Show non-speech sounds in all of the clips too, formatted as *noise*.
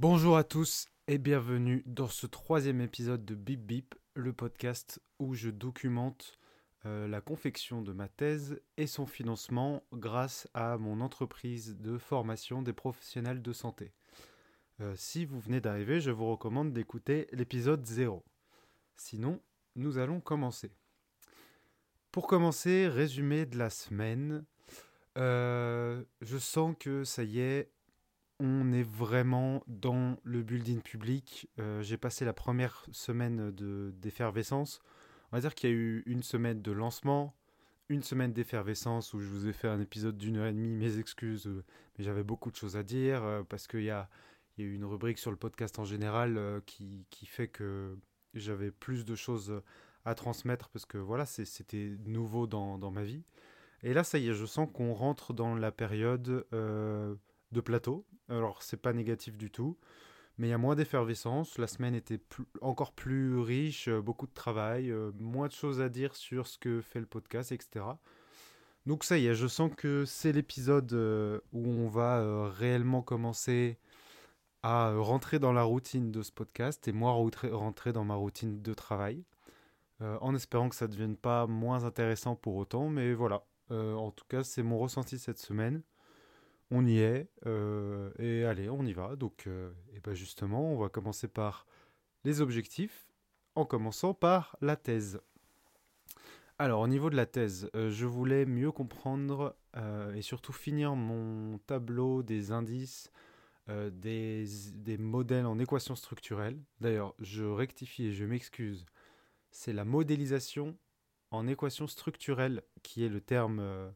Bonjour à tous et bienvenue dans ce troisième épisode de Bip Bip, le podcast où je documente euh, la confection de ma thèse et son financement grâce à mon entreprise de formation des professionnels de santé. Euh, si vous venez d'arriver, je vous recommande d'écouter l'épisode 0. Sinon, nous allons commencer. Pour commencer, résumé de la semaine. Euh, je sens que ça y est, on est vraiment dans le building public. Euh, j'ai passé la première semaine d'effervescence. On va dire qu'il y a eu une semaine de lancement, une semaine d'effervescence où je vous ai fait un épisode d'une heure et demie, mes excuses, euh, mais j'avais beaucoup de choses à dire parce qu'il y a, eu une rubrique sur le podcast en général qui, qui, fait que j'avais plus de choses à transmettre parce que voilà, c'était nouveau dans, dans, ma vie. Et là, ça y est, je sens qu'on rentre dans la période euh, de plateau. Alors, c'est pas négatif du tout, mais il y a moins d'effervescence. La semaine était encore plus riche, euh, beaucoup de travail, euh, moins de choses à dire sur ce que fait le podcast, etc. Donc, ça y est, je sens que c'est l'épisode où on va réellement commencer à rentrer dans la routine de ce podcast et moi rentrer dans ma routine de travail. Euh, en espérant que ça ne devienne pas moins intéressant pour autant, mais voilà. Euh, en tout cas, c'est mon ressenti cette semaine. On y est, euh, et allez, on y va. Donc, et ben justement, on va commencer par les objectifs, en commençant par la thèse. Alors, au niveau de la thèse, je voulais mieux comprendre et surtout finir mon tableau des indices des, des, modèles en équation structurelle. D'ailleurs, je rectifie et je m'excuse c'est la modélisation en équation structurelle qui est le terme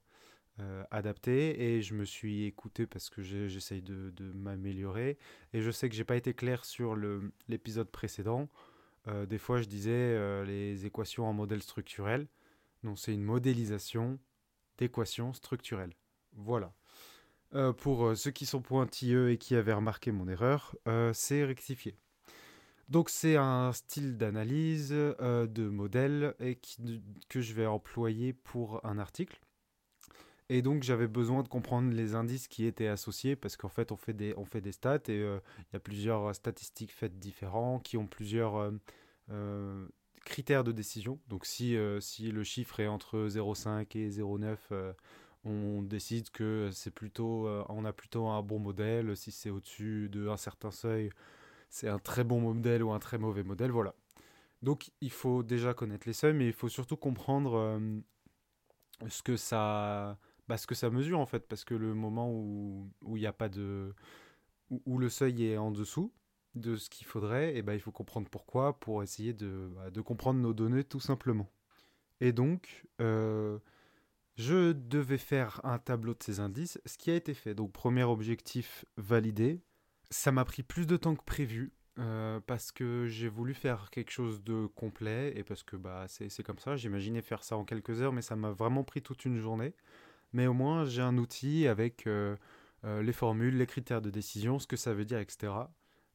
euh, euh, adapté. Et je me suis écouté parce que j'essaye de, m'améliorer. Et je sais que j'ai pas été clair sur l'épisode précédent. Euh, des fois, je disais les équations en modèle structurel. Non, c'est une modélisation d'équations structurelles. Voilà. pour ceux qui sont pointilleux et qui avaient remarqué mon erreur, c'est rectifié. Donc c'est un style d'analyse euh, de modèle et que je vais employer pour un article. Et donc j'avais besoin de comprendre les indices qui étaient associés parce qu'en fait on fait des, on fait des stats et euh, il y a plusieurs statistiques faites différents qui ont plusieurs euh, critères de décision. Donc si, si le chiffre est entre 0,5 et 0,9 on décide que c'est plutôt on a plutôt un bon modèle. Si c'est au-dessus d'un certain seuil, c'est un très bon modèle ou un très mauvais modèle, voilà. Donc il faut déjà connaître les seuils, mais il faut surtout comprendre euh, ce que ça, bah, ce que ça mesure en fait, parce que le moment où il n'y a pas de, où, le seuil est en dessous de ce qu'il faudrait, et eh ben, il faut comprendre pourquoi pour essayer de, bah, de comprendre nos données tout simplement. Et donc euh, je devais faire un tableau de ces indices, ce qui a été fait. Donc premier objectif validé, ça m'a pris plus de temps que prévu. Euh, parce que j'ai voulu faire quelque chose de complet et parce que bah, c'est comme ça. J'imaginais faire ça en quelques heures, mais ça m'a vraiment pris toute une journée. Mais au moins, j'ai un outil avec euh, euh, les formules, les critères de décision, ce que ça veut dire, etc.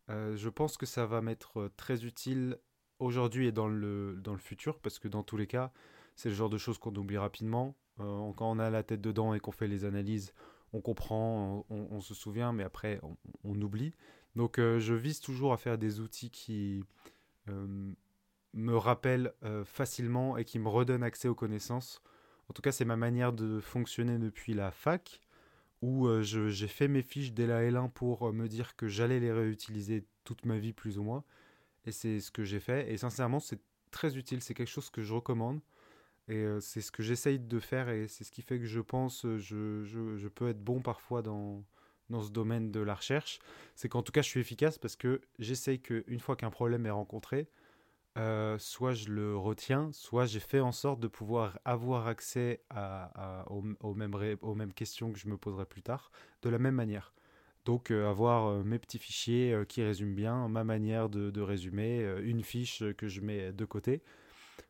je pense que ça va m'être très utile aujourd'hui et dans le, dans le futur parce que dans tous les cas, c'est le genre de choses qu'on oublie rapidement. quand on a la tête dedans et qu'on fait les analyses, on comprend, on, se souvient, mais après on, oublie. Donc euh, je vise toujours à faire des outils qui euh, me rappellent euh, facilement et qui me redonnent accès aux connaissances. En tout cas, c'est ma manière de fonctionner depuis la fac, où j'ai fait mes fiches dès la L1 pour me dire que j'allais les réutiliser toute ma vie plus ou moins. Et c'est ce que j'ai fait. Et sincèrement, c'est très utile. C'est quelque chose que je recommande. Et euh, c'est ce que j'essaye de faire et c'est ce qui fait que je pense euh, je, je, je peux être bon parfois dans, dans ce domaine de la recherche. C'est qu'en tout cas, je suis efficace parce que j'essaye qu'une fois qu'un problème est rencontré, euh, soit je le retiens, soit j'ai fait en sorte de pouvoir avoir accès aux, mêmes questions que je me poserai plus tard, de la même manière. Donc avoir mes petits fichiers qui résument bien ma manière de, de résumer, une fiche que je mets de côté,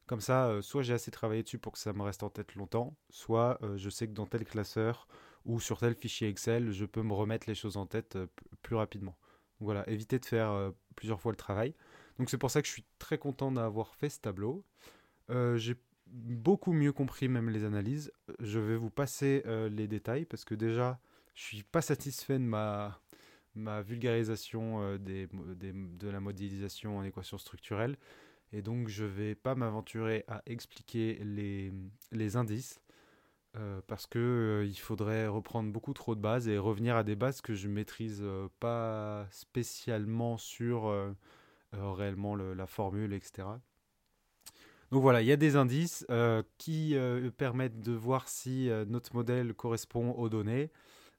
comme ça, euh, soit j'ai assez travaillé dessus pour que ça me reste en tête longtemps, soit euh, je sais que dans tel classeur ou sur tel fichier Excel, je peux me remettre les choses en tête euh, plus rapidement. Voilà, éviter de faire plusieurs fois le travail. Donc c'est pour ça que je suis très content d'avoir fait ce tableau. j'ai beaucoup mieux compris même les analyses. Je vais vous passer les détails parce que déjà, je suis pas satisfait de ma, vulgarisation des, de la modélisation en équation structurelle. Et donc, je vais pas m'aventurer à expliquer les, indices euh, parce que euh, il faudrait reprendre beaucoup trop de bases et revenir à des bases que je maîtrise euh, pas spécialement sur réellement la formule, etc. Donc voilà, il y a des indices qui permettent de voir si notre modèle correspond aux données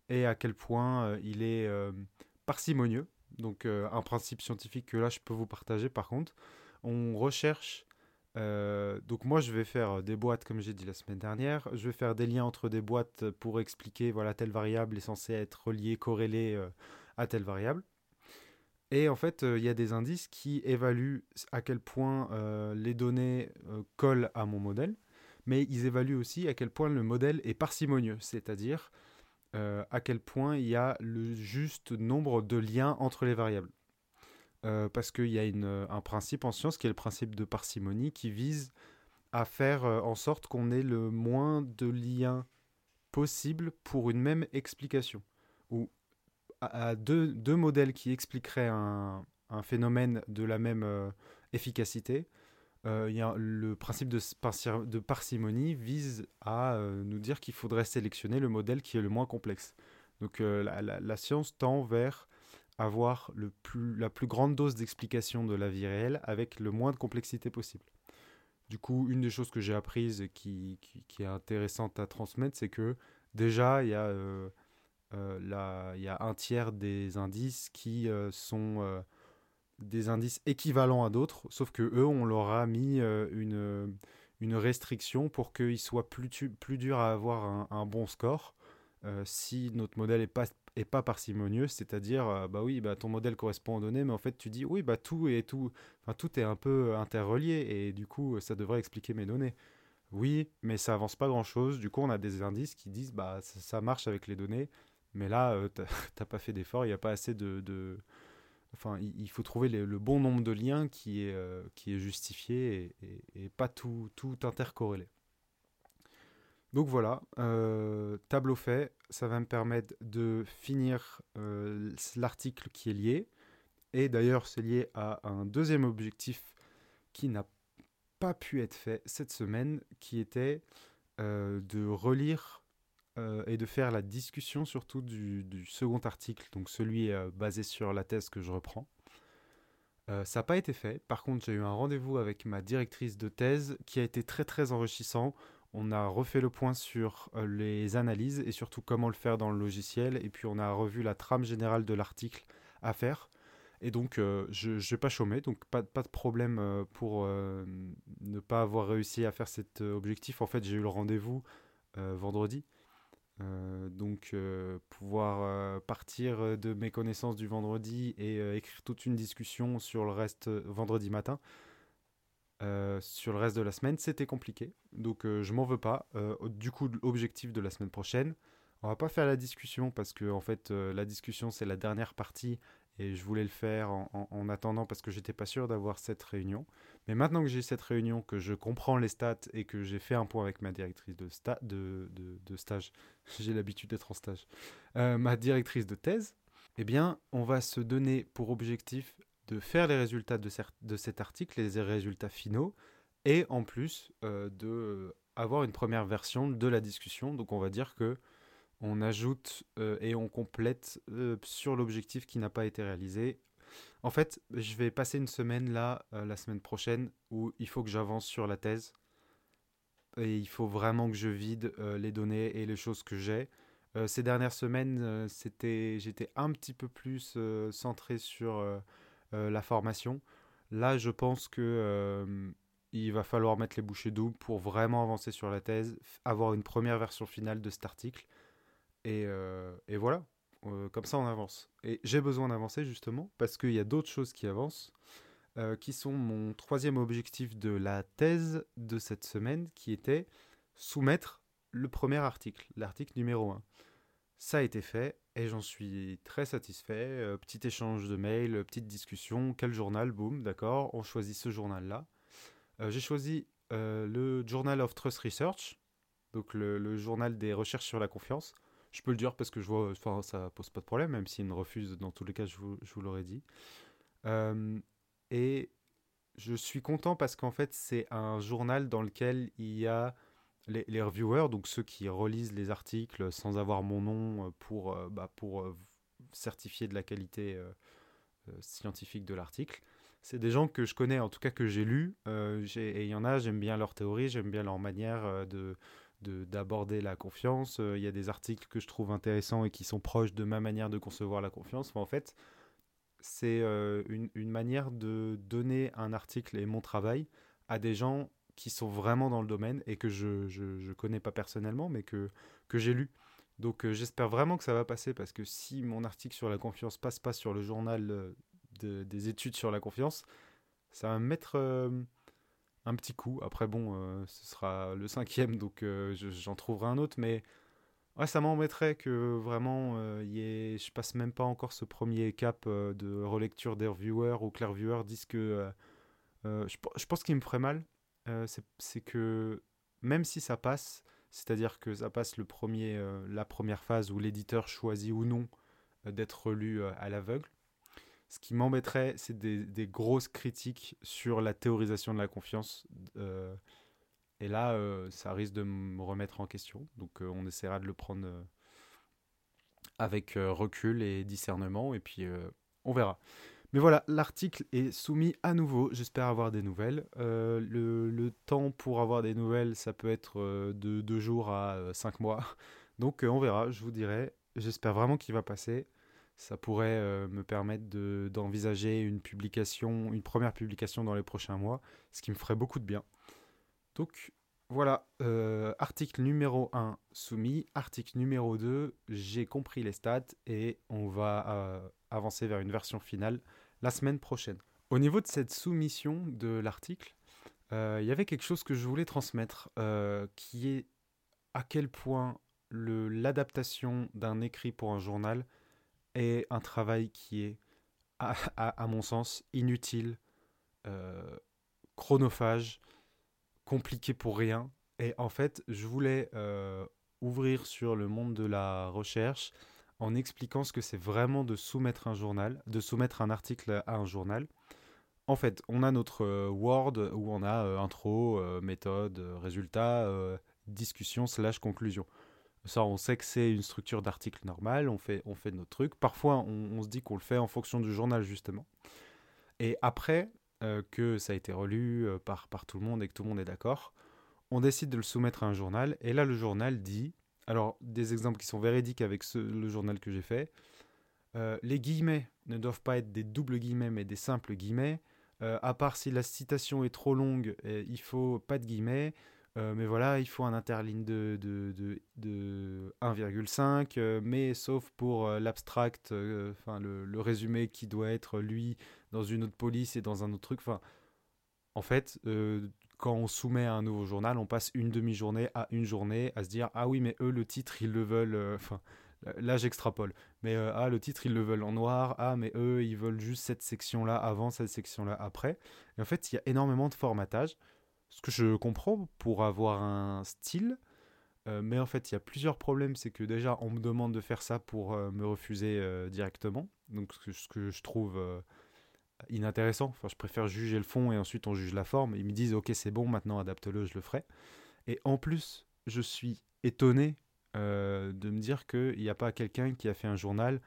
et à quel point il est parcimonieux. Donc un principe scientifique que là je peux vous partager par contre. On recherche euh, donc moi je vais faire des boîtes comme j'ai dit la semaine dernière. Je vais faire des liens entre des boîtes pour expliquer voilà telle variable est censée être reliée, corrélée euh, à telle variable. Et en fait euh, il y a des indices qui évaluent à quel point les données collent à mon modèle, mais ils évaluent aussi à quel point le modèle est parcimonieux, c'est-à-dire à quel point il y a le juste nombre de liens entre les variables. Euh, parce qu'il y a euh, un principe en science qui est le principe de parcimonie qui vise à faire euh, en sorte qu'on ait le moins de liens possible pour une même explication. Deux, deux, modèles qui expliqueraient un, un, phénomène de la même efficacité, il y a le principe de, de parcimonie vise à nous dire qu'il faudrait sélectionner le modèle qui est le moins complexe. Donc la, la, science tend vers avoir le plus, la plus grande dose d'explication de la vie réelle avec le moins de complexité possible. Du coup, une des choses que j'ai apprises et qui, qui, est intéressante à transmettre, c'est que déjà, il y, a, euh, euh il y a un tiers des indices qui euh, sont euh, des indices équivalents à d'autres, sauf que eux, on leur a mis une, une restriction pour qu'ils soient plus, plus durs à avoir un, bon score. si notre modèle n'est pas et pas parcimonieux, c'est-à-dire euh, bah oui, bah ton modèle correspond aux données, mais en fait tu dis oui, bah tout est tout, tout est un peu interrelié et du coup ça devrait expliquer mes données. Oui, mais ça avance pas grand-chose. Du coup, on a des indices qui disent bah ça, marche avec les données, mais là euh, t'as *laughs* pas fait d'effort, il n'y a pas assez de, enfin il, faut trouver le bon nombre de liens qui est euh, qui est justifié et, pas tout tout intercorrélé. Donc voilà, euh, tableau fait, ça va me permettre de finir euh, l'article qui est lié. Et d'ailleurs, c'est lié à un deuxième objectif qui n'a pas pu être fait cette semaine, qui était de relire et de faire la discussion surtout du, second article, donc celui basé sur la thèse que je reprends. ça n'a pas été fait. Par contre, j'ai eu un rendez-vous avec ma directrice de thèse qui a été très très enrichissant on a refait le point sur euh, les analyses et surtout comment le faire dans le logiciel. Et puis on a revu la trame générale de l'article à faire. Et donc euh, je ne vais pas chômer, donc pas, de problème euh, pour ne pas avoir réussi à faire cet objectif. En fait, j'ai eu le rendez-vous vendredi. Donc pouvoir partir de mes connaissances du vendredi et écrire toute une discussion sur le reste vendredi matin. Euh, sur le reste de la semaine, c'était compliqué. Donc euh, je m'en veux pas. Euh, du coup, l'objectif de la semaine prochaine, on va pas faire la discussion parce que en fait la discussion c'est la dernière partie et je voulais le faire en, attendant parce que j'étais pas sûr d'avoir cette réunion. Mais maintenant que j'ai cette réunion, que je comprends les stats et que j'ai fait un point avec ma directrice de, stage, *laughs* j'ai l'habitude d'être en stage, ma directrice de thèse, eh bien on va se donner pour objectif de faire les résultats de, de, cet article, les résultats finaux, et en plus euh, de euh, avoir une première version de la discussion. Donc on va dire que on ajoute euh, et on complète sur l'objectif qui n'a pas été réalisé. En fait, je vais passer une semaine là, la semaine prochaine, où il faut que j'avance sur la thèse. Et il faut vraiment que je vide les données et les choses que j'ai. ces dernières semaines, j'étais un petit peu plus centré sur euh, la formation. Là, je pense que euh, il va falloir mettre les bouchées doubles pour vraiment avancer sur la thèse, avoir une première version finale de cet article. Et, euh, et voilà, comme ça on avance. Et j'ai besoin d'avancer justement parce qu'il y a d'autres choses qui avancent, qui sont mon troisième objectif de la thèse de cette semaine, qui était soumettre le premier article, l'article numéro 1. Ça a été fait et j'en suis très satisfait. Euh, petit échange de mails, petite discussion, quel journal, boum, d'accord, on choisit ce journal-là. Euh, j'ai choisi euh, le Journal of Trust Research, donc le, journal des recherches sur la confiance. Je peux le dire parce que je vois, enfin, ça pose pas de problème, même s'il me refuse, dans tous les cas, je vous, l'aurais dit. Euh, et je suis content parce qu'en fait, c'est un journal dans lequel il y a les, les, reviewers, donc ceux qui relisent les articles sans avoir mon nom pour, euh, bah, pour euh, certifier de la qualité scientifique de l'article. C'est des gens que je connais, en tout cas que j'ai lus, et il y en a, j'aime bien leur théorie, j'aime bien leur manière de d'aborder la confiance. Il y a des articles que je trouve intéressants et qui sont proches de ma manière de concevoir la confiance. en fait, c'est euh, une, une, manière de donner un article et mon travail à des gens qui sont vraiment dans le domaine et que je ne connais pas personnellement, mais que, que j'ai lu. Donc euh, j'espère vraiment que ça va passer parce que si mon article sur la confiance passe pas sur le journal euh, de, des études sur la confiance, ça va me mettre un petit coup. Après bon, ce sera le cinquième, donc j'en trouverai un autre, mais Ouais, ça m'embêterait que vraiment euh, je passe même pas encore ce premier cap euh, de relecture des reviewers ou que les reviewers disent que. Euh, euh, je, je, pense qu'il me ferait mal, c'est que même si ça passe, c'est-à-dire que ça passe le premier, la première phase où l'éditeur choisit ou non d'être lu à l'aveugle, ce qui m'embêterait, c'est des, grosses critiques sur la théorisation de la confiance. Et là, euh, ça risque de me remettre en question. Donc euh, on essaiera de le prendre euh, avec recul et discernement. Et puis on verra. Mais voilà, l'article est soumis à nouveau. J'espère avoir des nouvelles. Le, le, temps pour avoir des nouvelles, ça peut être de deux jours à cinq mois. Donc on verra, je vous dirai. J'espère vraiment qu'il va passer. Ça pourrait me permettre d'envisager une publication, une première publication dans les prochains mois, ce qui me ferait beaucoup de bien. Donc voilà, euh, article numéro 1 soumis, article numéro 2, j'ai compris les stats et on va euh, avancer vers une version finale la semaine prochaine. Au niveau de cette soumission de l'article, euh, il y avait quelque chose que je voulais transmettre, qui est à quel point l'adaptation d'un écrit pour un journal est un travail qui est, à, mon sens, inutile, chronophage, compliqué pour rien. Et en fait, je voulais euh, ouvrir sur le monde de la recherche en expliquant ce que c'est vraiment de soumettre un journal, de soumettre un article à un journal. En fait, on a notre euh, Word où on a euh, intro, méthode, résultat, discussion slash conclusion. Ça, on sait que c'est une structure d'article normale, on fait, on fait notre truc. Parfois, on, se dit qu'on le fait en fonction du journal, justement. Et après, euh, que ça a été relu euh, par, par tout le monde et que tout le monde est d'accord, on décide de le soumettre à un journal. Et là, le journal dit, alors des exemples qui sont véridiques avec le journal que j'ai fait, euh, les guillemets ne doivent pas être des doubles guillemets mais des simples guillemets. à part si la citation est trop longue, il faut pas de guillemets. Euh, mais voilà, il faut un interligne de, de, de, de 1,5, euh, mais sauf pour euh, l'abstract, enfin le, le, résumé qui doit être lui dans une autre police et dans un autre truc. Enfin, en fait, quand on soumet à un nouveau journal, on passe une demi-journée à une journée à se dire ah oui, mais eux le titre ils le veulent. Enfin, là j'extrapole. Mais ah le titre ils le veulent en noir. Ah mais eux ils veulent juste cette section là avant, cette section là après. Et en fait, il y a énormément de formatage ce que je comprends pour avoir un style. Euh, mais en fait, il y a plusieurs problèmes. C'est que déjà, on me demande de faire ça pour euh, me refuser euh, directement. Donc, ce que, je trouve inintéressant. Enfin, je préfère juger le fond et ensuite on juge la forme. Ils me disent, ok, c'est bon, maintenant adapte-le, je le ferai. Et en plus, je suis étonné de me dire qu'il n'y a pas quelqu'un qui a fait un journal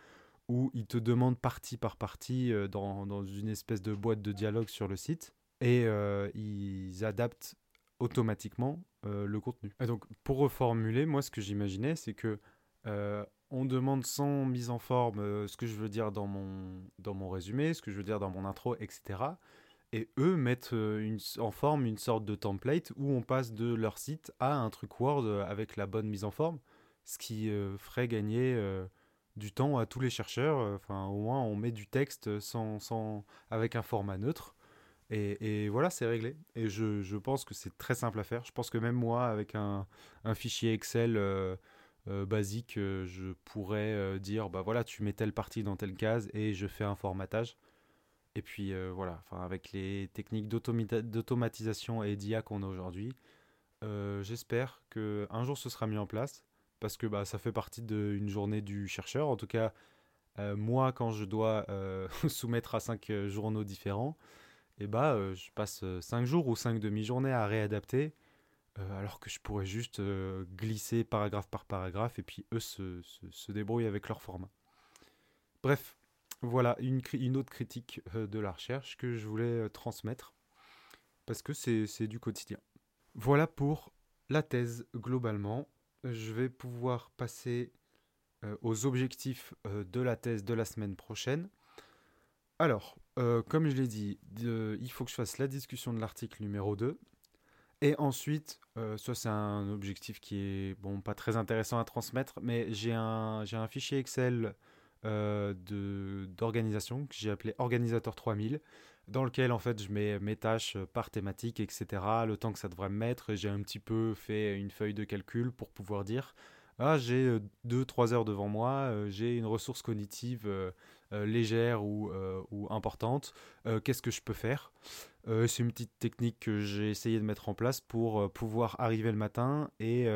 où il te demande partie par partie dans une espèce de boîte de dialogue sur le site et euh, ils adaptent automatiquement euh, le contenu. Donc, pour reformuler, moi, ce que j'imaginais, c'est que euh, on demande sans mise en forme ce que je veux dire dans mon, dans mon résumé, ce que je veux dire dans mon intro, etc. Et eux mettent en forme une sorte de template où on passe de leur site à un truc Word avec la bonne mise en forme, ce qui ferait gagner du temps à tous les chercheurs. Enfin, au moins, on met du texte sans, sans, avec un format neutre. Et, voilà, c'est réglé. Et je, pense que c'est très simple à faire. Je pense que même moi, avec un, fichier Excel euh, euh, basique, euh, je pourrais dire, bah voilà, tu mets telle partie dans telle case et je fais un formatage. Et puis voilà, avec les techniques d'automatisation et d'IA qu'on a aujourd'hui, j'espère qu'un jour ce sera mis en place. parce que bah, ça fait partie d'une journée du chercheur. En tout cas, moi, quand je dois *laughs* soumettre à cinq journaux différents, et bah, je passe cinq jours ou cinq demi-journées à réadapter, alors que je pourrais juste glisser paragraphe par paragraphe et puis eux se, débrouillent avec leur format. Bref, voilà une, une autre critique de la recherche que je voulais transmettre parce que c'est du quotidien. Voilà pour la thèse globalement. Je vais pouvoir passer euh, aux objectifs euh, de la thèse de la semaine prochaine. Alors, euh, comme je l'ai dit, il faut que je fasse la discussion de l'article numéro 2. Et ensuite, ça c'est un objectif qui est bon, pas très intéressant à transmettre, mais j'ai un, un fichier Excel d'organisation que j'ai appelé Organisateur 3000 dans lequel en fait je mets mes tâches euh, par thématique, etc. Le temps que ça devrait me mettre. J'ai un petit peu fait une feuille de calcul pour pouvoir dire ah, j'ai 2-3 euh, heures devant moi, euh, j'ai une ressource cognitive légère ou, ou importante, qu'est-ce que je peux faire? C'est une petite technique que j'ai essayé de mettre en place pour pouvoir arriver le matin et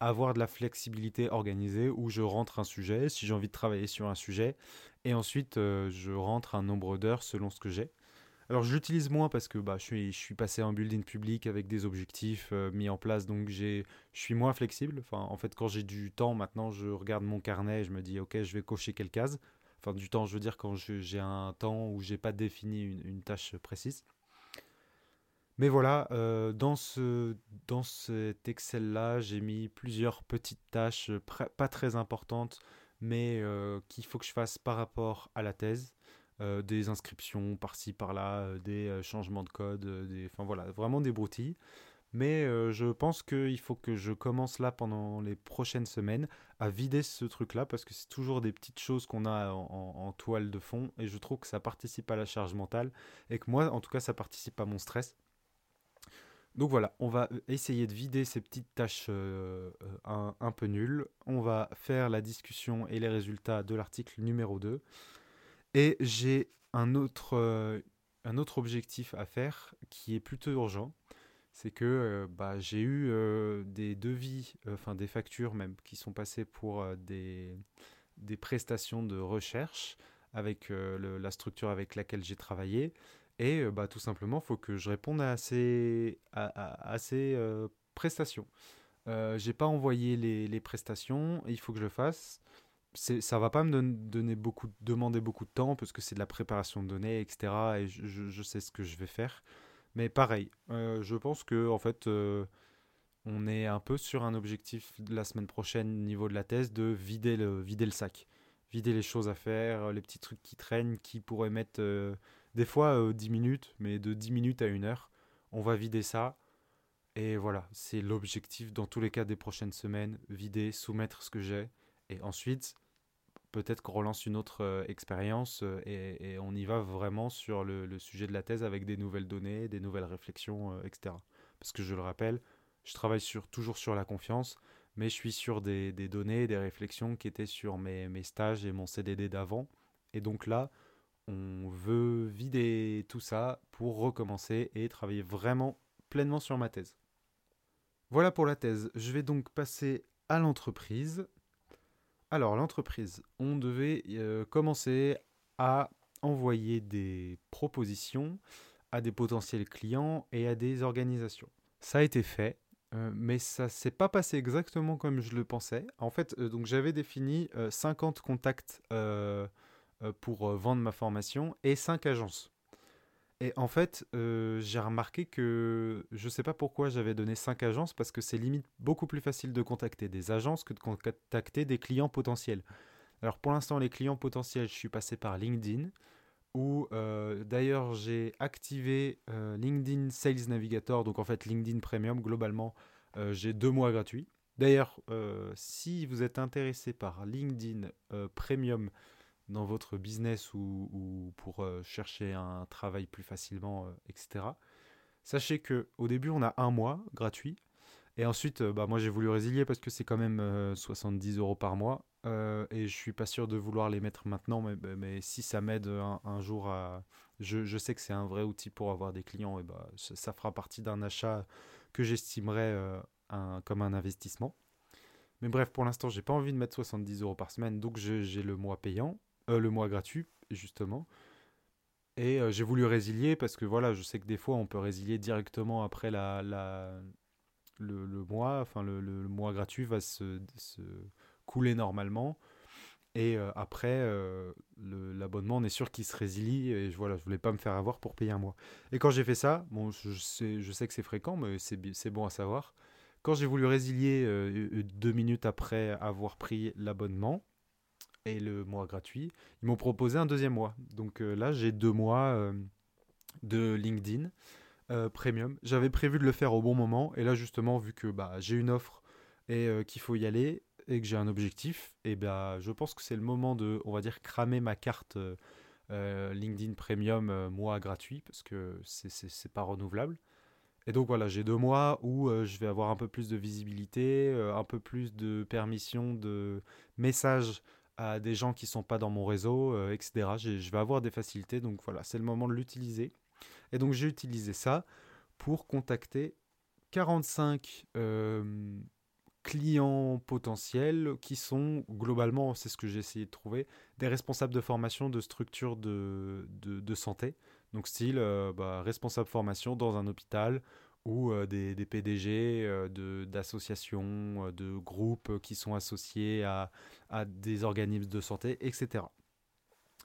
avoir de la flexibilité organisée où je rentre un sujet, si j'ai envie de travailler sur un sujet, et ensuite, euh, je rentre un nombre d'heures selon ce que j'ai. Alors je l'utilise moins parce que bah, je, suis, je suis passé en building public avec des objectifs euh, mis en place, donc je suis moins flexible. Enfin, en fait, quand j'ai du temps maintenant, je regarde mon carnet et je me dis, ok, je vais cocher quelle case. Enfin, du temps, je veux dire quand j'ai un temps où j'ai pas défini une, tâche précise. Mais voilà, euh, dans, ce, dans cet Excel-là, j'ai mis plusieurs petites tâches pas très importantes mais euh, qu'il faut que je fasse par rapport à la thèse. Euh, des inscriptions par-ci par-là, euh, des changements de code, des, enfin voilà, vraiment des broutilles. Mais je pense qu'il faut que je commence là pendant les prochaines semaines à vider ce truc-là parce que c'est toujours des petites choses qu'on a en, toile de fond et je trouve que ça participe à la charge mentale et que moi, en tout cas, ça participe à mon stress. Donc voilà, on va essayer de vider ces petites tâches euh, euh, un, peu nulles. On va faire la discussion et les résultats de l'article numéro 2. Et j'ai un euh, un autre objectif à faire qui est plutôt urgent. C'est que bah, j'ai eu des devis, enfin des factures même, qui sont passées pour des, des prestations de recherche avec la structure avec laquelle j'ai travaillé. Et bah, tout simplement, il faut que je réponde à ces, à, ces prestations. Euh, j'ai pas envoyé les, les, prestations, il faut que je le fasse. Ça va pas me donner beaucoup, demander beaucoup de temps parce que c'est de la préparation de données, etc. Et je, je, sais ce que je vais faire. Mais pareil, je pense que en fait, on est un peu sur un objectif la semaine prochaine au niveau de la thèse de vider le, vider le sac, vider les choses à faire, les petits trucs qui traînent, qui pourraient mettre des fois 10 euh, minutes, mais de 10 minutes à 1 heure. On va vider ça. Et voilà, c'est l'objectif dans tous les cas des prochaines semaines, vider, soumettre ce que j'ai. Et ensuite, peut-être qu'on relance une autre euh, expérience euh, et, on y va vraiment sur le, sujet de la thèse avec des nouvelles données, des nouvelles réflexions, etc. Parce que je le rappelle, je travaille toujours sur la confiance, mais je suis sur des, données, des réflexions qui étaient sur mes, mes stages et mon CDD d'avant. Et donc là, on veut vider tout ça pour recommencer et travailler vraiment pleinement sur ma thèse. Voilà pour la thèse. Je vais donc passer à l'entreprise. Alors l'entreprise, on devait euh, commencer à envoyer des propositions à des potentiels clients et à des organisations. Ça a été fait, euh, mais ça s'est pas passé exactement comme je le pensais. En fait, euh, donc j'avais défini 50 contacts pour vendre ma formation et 5 agences. Et en fait, euh, j'ai remarqué que je ne sais pas pourquoi j'avais donné 5 agences parce que c'est limite beaucoup plus facile de contacter des agences que de contacter des clients potentiels. Alors pour l'instant, les clients potentiels, je suis passé par LinkedIn où d'ailleurs j'ai activé LinkedIn Sales Navigator, donc en fait LinkedIn Premium, globalement j'ai deux mois gratuits. D'ailleurs, si vous êtes intéressé par LinkedIn Premium, dans votre business ou, pour euh, chercher un travail plus facilement, euh, etc. Sachez que au début, on a un mois gratuit. Et ensuite, euh, bah, moi j'ai voulu résilier parce que c'est quand même 70 euros par mois. et je suis pas sûr de vouloir les mettre maintenant, mais, si ça m'aide un, jour à. Je, sais que c'est un vrai outil pour avoir des clients, et bah, ça, fera partie d'un achat que j'estimerais comme un investissement. Mais bref, pour l'instant, j'ai pas envie de mettre 70 euros par semaine, donc j'ai le mois payant, euh, le mois gratuit, justement. Et j'ai voulu résilier parce que voilà, je sais que des fois, on peut résilier directement après la, le, mois, enfin le, le, mois gratuit va se, couler normalement. Et euh, après, euh, l'abonnement, on est sûr qu'il se résilie. Et voilà, je voulais pas me faire avoir pour payer un mois. Et quand j'ai fait ça, bon, je sais, je que c'est fréquent, mais c'est bon à savoir. Quand j'ai voulu résilier euh, deux minutes après avoir pris l'abonnement le mois gratuit, ils m'ont proposé un deuxième mois. Donc là, j'ai deux mois de LinkedIn Premium. J'avais prévu de le faire au bon moment. Et là, justement, vu que bah, j'ai une offre et qu'il faut y aller, et que j'ai un objectif, et ben je pense que c'est le moment de, on va dire, cramer ma carte euh, euh, LinkedIn Premium euh, mois gratuit parce que c'est pas renouvelable. Et donc voilà, j'ai deux mois où je vais avoir un peu plus de visibilité, un peu plus de permission de messages à des gens qui sont pas dans mon réseau, etc. Je vais avoir des facilités, donc voilà, c'est le moment de l'utiliser. Et donc j'ai utilisé ça pour contacter 45 clients potentiels qui sont globalement, c'est ce que j'ai essayé de trouver, des responsables de formation de structures de, de, santé. Donc style euh, bah, responsable formation dans un hôpital ou euh, des, des, PDG euh, d'associations, de, groupes qui sont associés à, à des organismes de santé, etc.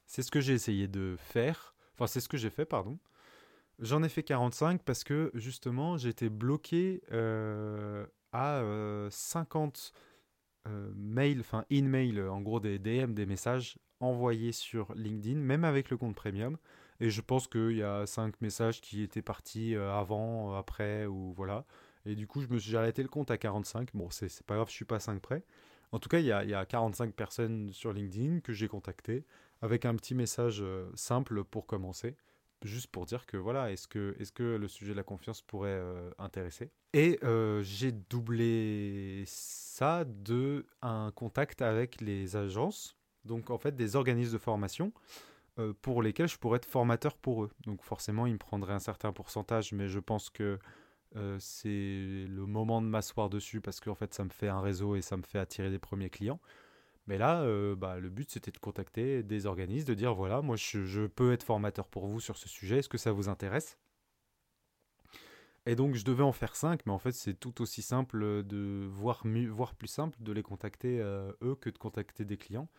C'est ce que j'ai essayé de faire. Enfin, c'est ce que j'ai fait, pardon. J'en ai fait 45 parce que justement j'étais bloqué à 50 euh, euh, mails, enfin in-mail, en gros des DM, des messages envoyés sur LinkedIn, même avec le compte premium. Et je pense qu'il y a 5 messages qui étaient partis euh, avant, après, ou voilà. Et du coup, je me j'ai arrêté le compte à 45. Bon, c'est pas grave, je suis pas à 5 près. En tout cas, il y a, y a 45 personnes sur LinkedIn que j'ai contactées avec un petit message simple pour commencer juste pour dire que voilà, est-ce que, est que le sujet de la confiance pourrait euh, intéresser? Et euh, j'ai doublé ça de un contact avec les agences, donc en fait des organismes de formation euh, pour lesquels je pourrais être formateur pour eux. Donc forcément, ils me prendraient un certain pourcentage, mais je pense que c'est le moment de m'asseoir dessus parce qu'en fait, ça me fait un réseau et ça me fait attirer des premiers clients. Mais là, euh, bah, le but, c'était de contacter des organismes, de dire, voilà, moi, je, peux être formateur pour vous sur ce sujet, est-ce que ça vous intéresse? Et donc, je devais en faire 5, mais en fait, c'est tout aussi simple, de voire, voire plus simple, de les contacter euh, eux que de contacter des clients.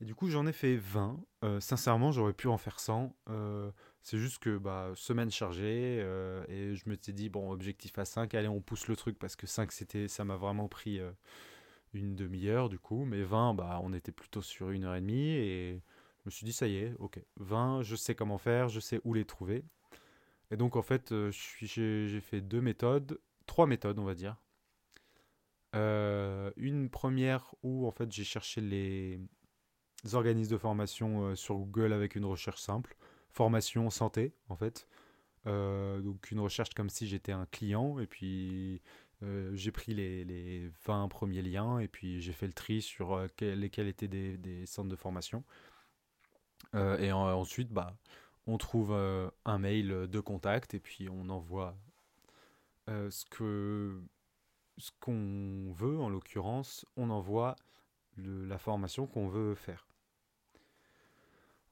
Et du coup, j'en ai fait 20. Euh, sincèrement, j'aurais pu en faire 100. c'est juste que, bah, semaine chargée, et je me suis dit, bon, objectif à 5, allez, on pousse le truc, parce que 5, c'était, ça m'a vraiment pris une demi-heure du coup, mais 20, bah, on était plutôt sur une heure et demie et je me suis dit ça y est, ok, 20, je sais comment faire, je sais où les trouver. Et donc en fait, euh, j'ai fait deux méthodes, trois méthodes on va dire. Euh, une première où en fait j'ai cherché les organismes de formation euh, sur Google avec une recherche simple, formation santé en fait. donc une recherche comme si j'étais un client et puis euh, j'ai pris les, les, 20 premiers liens et puis j'ai fait le tri sur euh, lesquels étaient des, centres de formation. Euh, et ensuite, bah, on trouve un mail de contact et puis on envoie ce ce qu'on veut. En l'occurrence, on envoie la formation qu'on veut faire.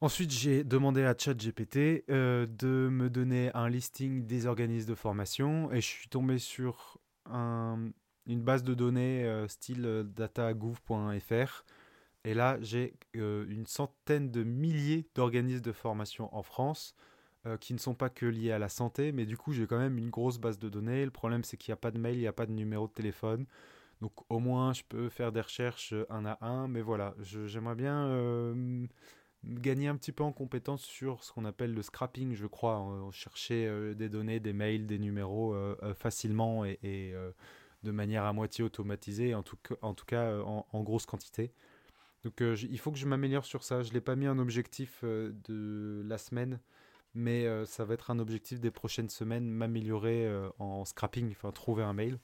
Ensuite, j'ai demandé à ChatGPT de me donner un listing des organismes de formation et je suis tombé sur une base de données euh, style euh, datagouv.fr. Et là, j'ai euh, une centaine de milliers d'organismes de formation en France qui ne sont pas que liés à la santé, mais du coup, j'ai quand même une grosse base de données. Le problème, c'est qu'il n'y a pas de mail, il n'y a pas de numéro de téléphone. Donc, au moins, je peux faire des recherches un à un. Mais voilà, j'aimerais bien gagner un petit peu en compétence sur ce qu'on appelle le scrapping, je crois, on chercher euh, des données, des mails, des numéros euh, euh, facilement et, de manière à moitié automatisée, en tout, cas en, grosse quantité. Donc il faut que je m'améliore sur ça. Je ne l'ai pas mis en objectif de la semaine, mais ça va être un objectif des prochaines semaines, m'améliorer en scrapping, enfin trouver un mail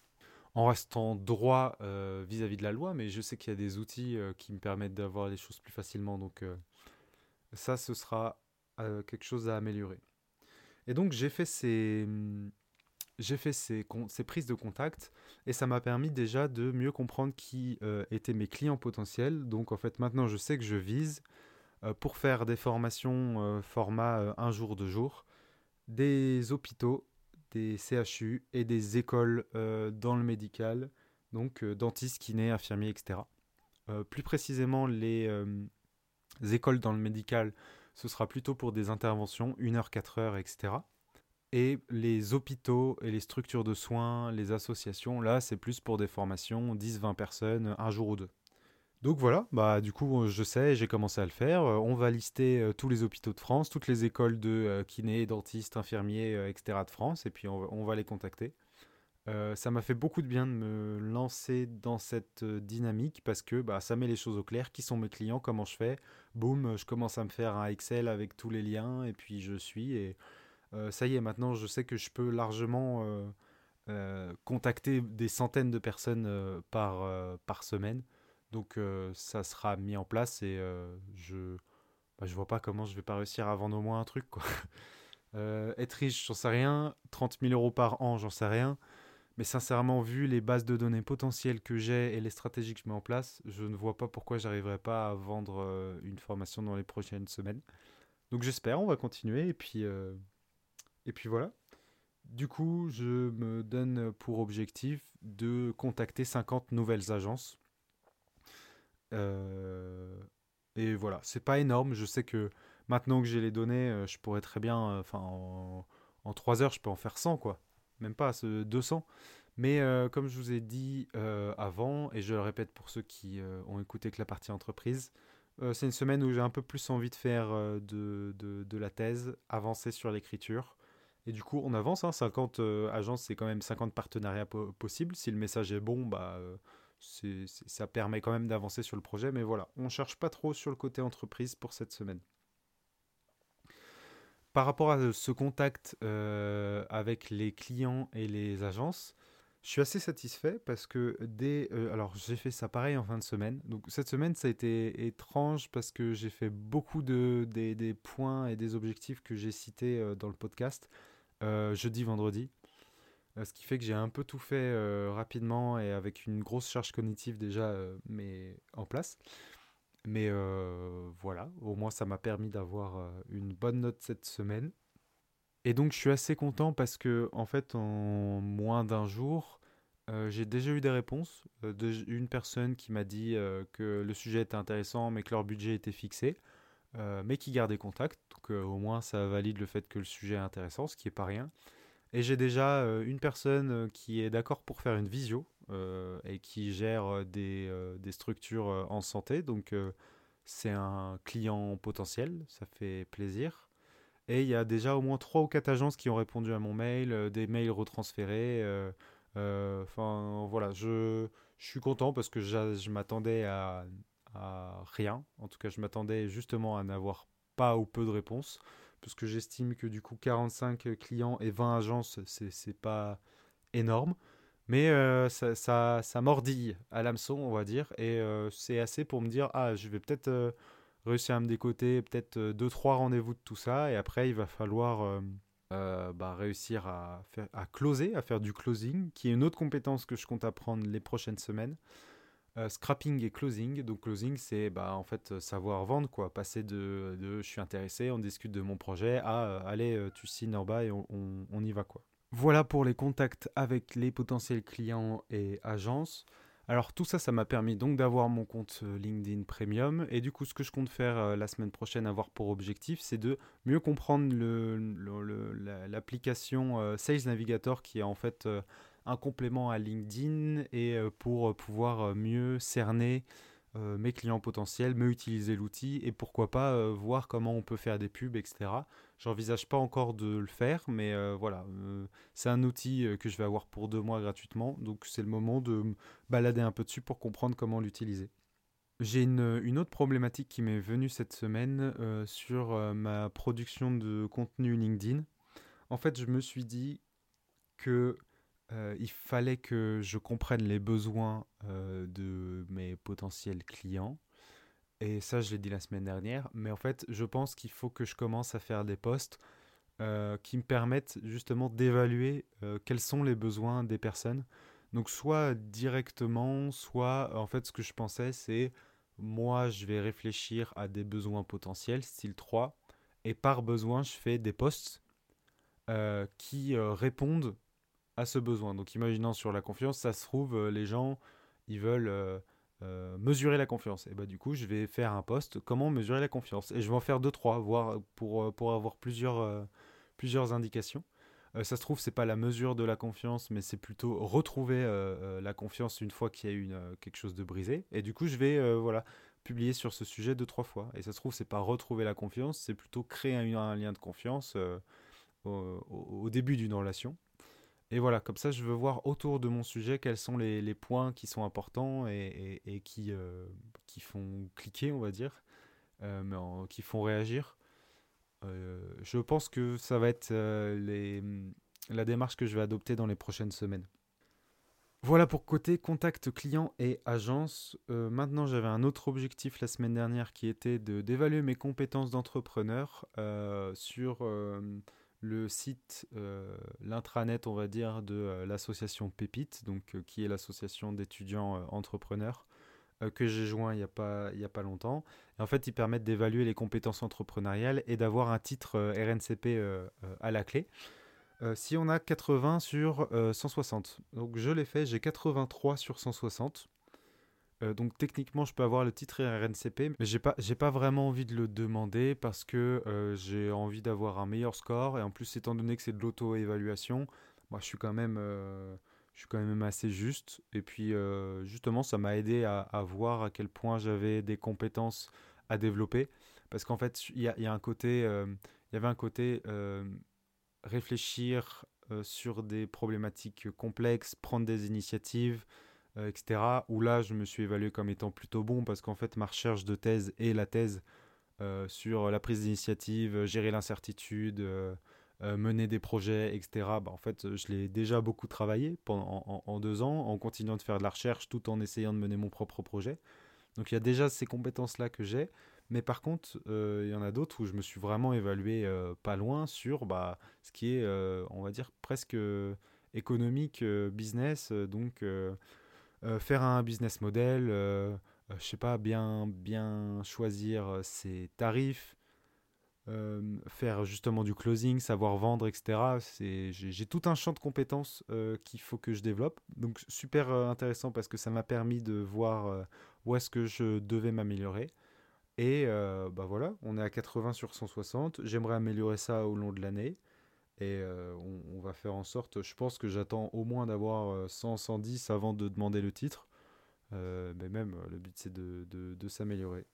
en restant droit vis-à-vis -vis de la loi, mais je sais qu'il y a des outils qui me permettent d'avoir les choses plus facilement, donc ça, ce sera euh, quelque chose à améliorer. Et donc j'ai fait ces, j'ai fait ces, prises de contact et ça m'a permis déjà de mieux comprendre qui étaient mes clients potentiels. Donc en fait maintenant je sais que je vise pour faire des formations format un jour, deux jours, des hôpitaux, des CHU et des écoles dans le médical, donc dentistes, kinés, infirmiers, etc. plus précisément les écoles dans le médical, ce sera plutôt pour des interventions, 1 heure, 4 heures, etc. Et les hôpitaux et les structures de soins, les associations, là, c'est plus pour des formations, 10-20 personnes, un jour ou deux. Donc voilà, bah du coup je sais, j'ai commencé à le faire. Euh, on va lister euh, tous les hôpitaux de France, toutes les écoles de euh, kinés, dentistes, infirmiers, etc. de France, et puis on va, les contacter. Ça m'a fait beaucoup de bien de me lancer dans cette dynamique parce que bah, ça met les choses au clair. Qui sont mes clients? Comment je fais? Boum, je commence à me faire un Excel avec tous les liens et puis je suis. Et ça y est, maintenant je sais que je peux largement contacter des centaines de personnes par, par semaine. Donc ça sera mis en place et je bah, je vois pas comment je vais pas réussir à vendre au moins un truc quoi. *laughs* être riche, j'en sais rien. 30 000 euros par an, j'en sais rien. Mais sincèrement, vu les bases de données potentielles que j'ai et les stratégies que je mets en place, je ne vois pas pourquoi j'arriverai pas à vendre une formation dans les prochaines semaines. Donc j'espère, on va continuer et puis et puis voilà. Du coup, je me donne pour objectif de contacter 50 nouvelles agences euh, et voilà, c'est pas énorme. Je sais que maintenant que j'ai les données, euh, je pourrais très bien, euh, enfin, en, en 3 heures, je peux en faire 100, quoi. Même pas ce 200. Mais comme je vous ai dit avant, et je le répète pour ceux qui ont écouté que la partie entreprise, c'est une semaine où j'ai un peu plus envie de faire de, la thèse, avancer sur l'écriture. Et du coup, on avance. Hein, 50 agences, c'est quand même 50 partenariats possibles. Si le message est bon, bah, ça permet quand même d'avancer sur le projet. Mais voilà, on ne cherche pas trop sur le côté entreprise pour cette semaine. Par rapport à ce contact euh, avec les clients et les agences, je suis assez satisfait parce que dès... Euh, alors j'ai fait ça pareil en fin de semaine. Donc cette semaine ça a été étrange parce que j'ai fait beaucoup de, des, points et des objectifs que j'ai cités euh, dans le podcast jeudi, vendredi. Euh, ce qui fait que j'ai un peu tout fait euh, rapidement et avec une grosse charge cognitive déjà euh, mais en place. Mais voilà, au moins ça m'a permis d'avoir une bonne note cette semaine. Et donc je suis assez content parce que en fait en moins d'un jour, j'ai déjà eu des réponses d'une personne qui m'a dit que le sujet était intéressant mais que leur budget était fixé, mais qui gardait contact. Donc au moins ça valide le fait que le sujet est intéressant, ce qui n'est pas rien. Et j'ai déjà euh, une personne euh, qui est d'accord pour faire une visio euh, et qui gère des, des structures en santé. Donc c'est un client potentiel, ça fait plaisir. Et il y a déjà au moins 3 ou 4 agences qui ont répondu à mon mail, des mails retransférés. Enfin voilà, je, je, suis content parce que je m'attendais à, à, rien. En tout cas, je m'attendais justement à n'avoir pas ou peu de réponses parce que j'estime que du coup 45 clients et 20 agences, c'est pas énorme. Mais euh, ça, mordille à l'hameçon, on va dire, et euh, c'est assez pour me dire, ah, je vais peut-être euh, réussir à me décoter, peut-être 2-3 rendez-vous de tout ça, et après il va falloir bah, réussir à, faire, closer, à faire du closing, qui est une autre compétence que je compte apprendre les prochaines semaines. Scrapping et closing. Donc closing, c'est bah, en fait savoir vendre, quoi. Passer de, je suis intéressé, on discute de mon projet à allez, tu signes en bas et on, on, y va, quoi. Voilà pour les contacts avec les potentiels clients et agences. Alors tout ça, ça m'a permis donc d'avoir mon compte LinkedIn Premium. Et du coup, ce que je compte faire la semaine prochaine, avoir pour objectif, c'est de mieux comprendre l'application le, Sales Navigator qui est en fait un complément à LinkedIn et euh, pour euh, pouvoir euh, mieux cerner mes clients potentiels, mieux utiliser l'outil et pourquoi pas voir comment on peut faire des pubs, etc. J'envisage pas encore de le faire, mais voilà, c'est un outil que je vais avoir pour deux mois gratuitement, donc c'est le moment de me balader un peu dessus pour comprendre comment l'utiliser. J'ai une, une, autre problématique qui m'est venue cette semaine sur ma production de contenu LinkedIn. En fait, je me suis dit que euh, il fallait que je comprenne les besoins euh, de mes potentiels clients. Et ça, je l'ai dit la semaine dernière. Mais en fait, je pense qu'il faut que je commence à faire des posts qui me permettent justement d'évaluer quels sont les besoins des personnes. Donc soit directement, soit en fait ce que je pensais c'est moi je vais réfléchir à des besoins potentiels, style 3, et par besoin je fais des posts qui répondent à ce besoin. Donc imaginons sur la confiance, ça se trouve les gens ils veulent euh, mesurer la confiance. Et bah du coup, je vais faire un post comment mesurer la confiance. Et je vais en faire deux trois, voir pour, euh, pour avoir plusieurs, euh, plusieurs indications. ça se trouve, c'est pas la mesure de la confiance, mais c'est plutôt retrouver la confiance une fois qu'il y a eu quelque chose de brisé. Et du coup, je vais voilà publier sur ce sujet deux trois fois. Et ça se trouve, c'est pas retrouver la confiance, c'est plutôt créer un, lien de confiance au, début d'une relation. Et voilà, comme ça, je veux voir autour de mon sujet quels sont les, points qui sont importants et, qui, euh, qui font cliquer, on va dire, euh, mais qui font réagir. Euh, je pense que ça va être les, la démarche que je vais adopter dans les prochaines semaines. Voilà pour côté contact client et agence. maintenant, j'avais un autre objectif la semaine dernière qui était d'évaluer mes compétences d'entrepreneur sur le site, euh, l'intranet, on va dire, de euh, l'association Pépite, donc, euh, qui est l'association d'étudiants entrepreneurs, que j'ai joint il n'y a, pas, a pas longtemps. Et en fait, ils permettent d'évaluer les compétences entrepreneuriales et d'avoir un titre RNCP à la clé. si on a 80 sur 160. Donc je l'ai fait, j'ai 83 sur 160. Euh, donc techniquement, je peux avoir le titre RNCP, mais j'ai pas, j'ai pas vraiment envie de le demander parce que euh, j'ai envie d'avoir un meilleur score et en plus, étant donné que c'est de l'auto-évaluation, moi, je suis quand même, euh, je suis quand même assez juste. Et puis, justement, ça m'a aidé à, voir à quel point j'avais des compétences à développer parce qu'en fait, il y, a un côté, il y avait un côté réfléchir sur des problématiques complexes, prendre des initiatives. Euh, etc. Où là, je me suis évalué comme étant plutôt bon parce qu'en fait, ma recherche de thèse et la thèse euh, sur la prise d'initiative, gérer l'incertitude, euh, mener des projets, etc. Bah, en fait, je l'ai déjà beaucoup travaillé pendant, en, deux ans, en continuant de faire de la recherche tout en essayant de mener mon propre projet. Donc il y a déjà ces compétences-là que j'ai. Mais par contre, il y en a d'autres où je me suis vraiment évalué pas loin sur bah, ce qui est, on va dire, presque économique, business. donc euh, faire un business model, euh, euh, je sais pas, bien, bien choisir ses tarifs, faire justement du closing, savoir vendre, etc. J'ai tout un champ de compétences qu'il faut que je développe. Donc super intéressant parce que ça m'a permis de voir où est-ce que je devais m'améliorer. Et bah voilà, on est à 80 sur 160. J'aimerais améliorer ça au long de l'année. Et euh, on, va faire en sorte, je pense que j'attends au moins d'avoir 100, euh, 110 avant de demander le titre. Euh, mais même, le but c'est de, de, s'améliorer.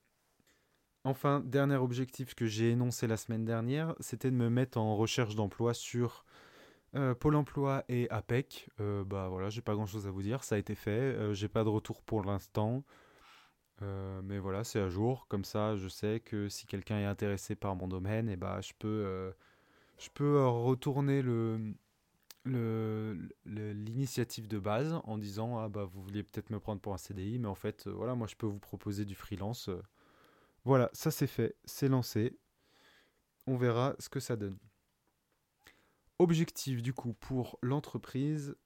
Enfin, dernier objectif que j'ai énoncé la semaine dernière, c'était de me mettre en recherche d'emploi sur Pôle emploi et APEC. bah voilà, j'ai pas grand chose à vous dire, ça a été fait. j'ai pas de retour pour l'instant. mais voilà, c'est à jour. Comme ça, je sais que si quelqu'un est intéressé par mon domaine, et eh bah, je peux je peux euh, retourner l'initiative de base en disant ah bah vous vouliez peut-être me prendre pour un CDI mais en fait euh, voilà moi je peux vous proposer du freelance euh. voilà ça c'est fait c'est lancé. On verra ce que ça donne. Objectif du coup pour l'entreprise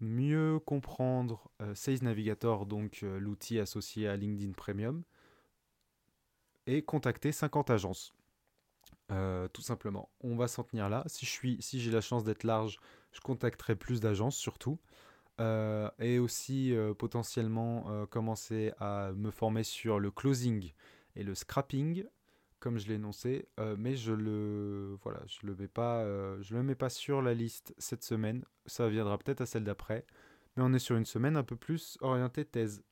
mieux comprendre Sales Navigator donc l'outil associé à LinkedIn Premium et contacter 50 agences euh, tout simplement. On va s'en tenir là. Si je si j'ai la chance d'être large, je contacterai plus d'agences surtout. Euh, et aussi euh, potentiellement commencer à me former sur le closing et le scrapping, comme je l'ai énoncé. mais je le, le mets pas, je le mets pas sur la liste cette semaine. Ça viendra peut-être à celle d'après. Mais on est sur une semaine un peu plus orientée thèse.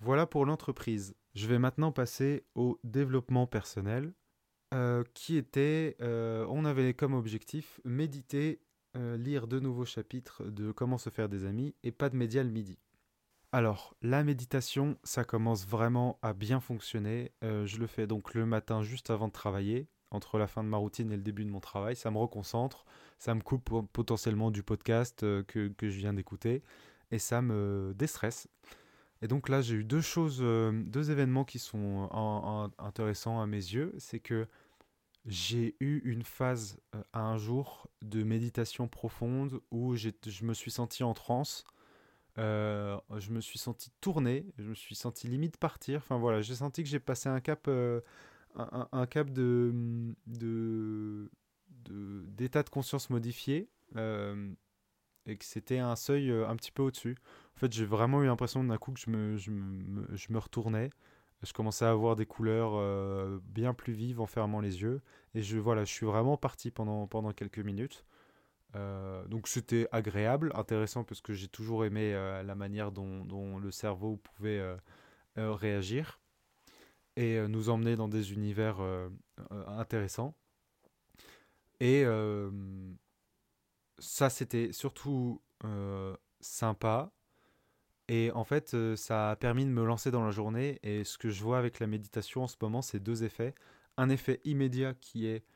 Voilà pour l'entreprise. Je vais maintenant passer au développement personnel. Euh, qui était, euh, on avait comme objectif méditer, euh, lire de nouveaux chapitres de Comment se faire des amis et pas de médias le midi. Alors, la méditation, ça commence vraiment à bien fonctionner. je le fais donc le matin juste avant de travailler, entre la fin de ma routine et le début de mon travail. Ça me reconcentre, ça me coupe potentiellement du podcast que, que, je viens d'écouter et ça me déstresse. Et donc là, j'ai eu deux choses, deux événements qui sont intéressants à mes yeux. C'est que j'ai eu une phase euh, à un jour de méditation profonde où je me suis senti en transe. Euh, je me suis senti tourner, je me suis senti limite partir. Enfin voilà, j'ai senti que j'ai passé un cap, euh, un, cap de, d'état de, conscience modifié et que c'était un seuil un petit peu au-dessus. En fait, j'ai vraiment eu l'impression d'un coup que je me, je me retournais je commençais à avoir des couleurs euh, bien plus vives en fermant les yeux. Et je, voilà, je suis vraiment parti pendant, pendant quelques minutes. Euh, donc c'était agréable, intéressant parce que j'ai toujours aimé euh, la manière dont, dont, le cerveau pouvait réagir et nous emmener dans des univers intéressants. Et ça c'était surtout sympa et en fait, euh, ça a permis de me lancer dans la journée. Et ce que je vois avec la méditation en ce moment, c'est deux effets. Un effet immédiat qui est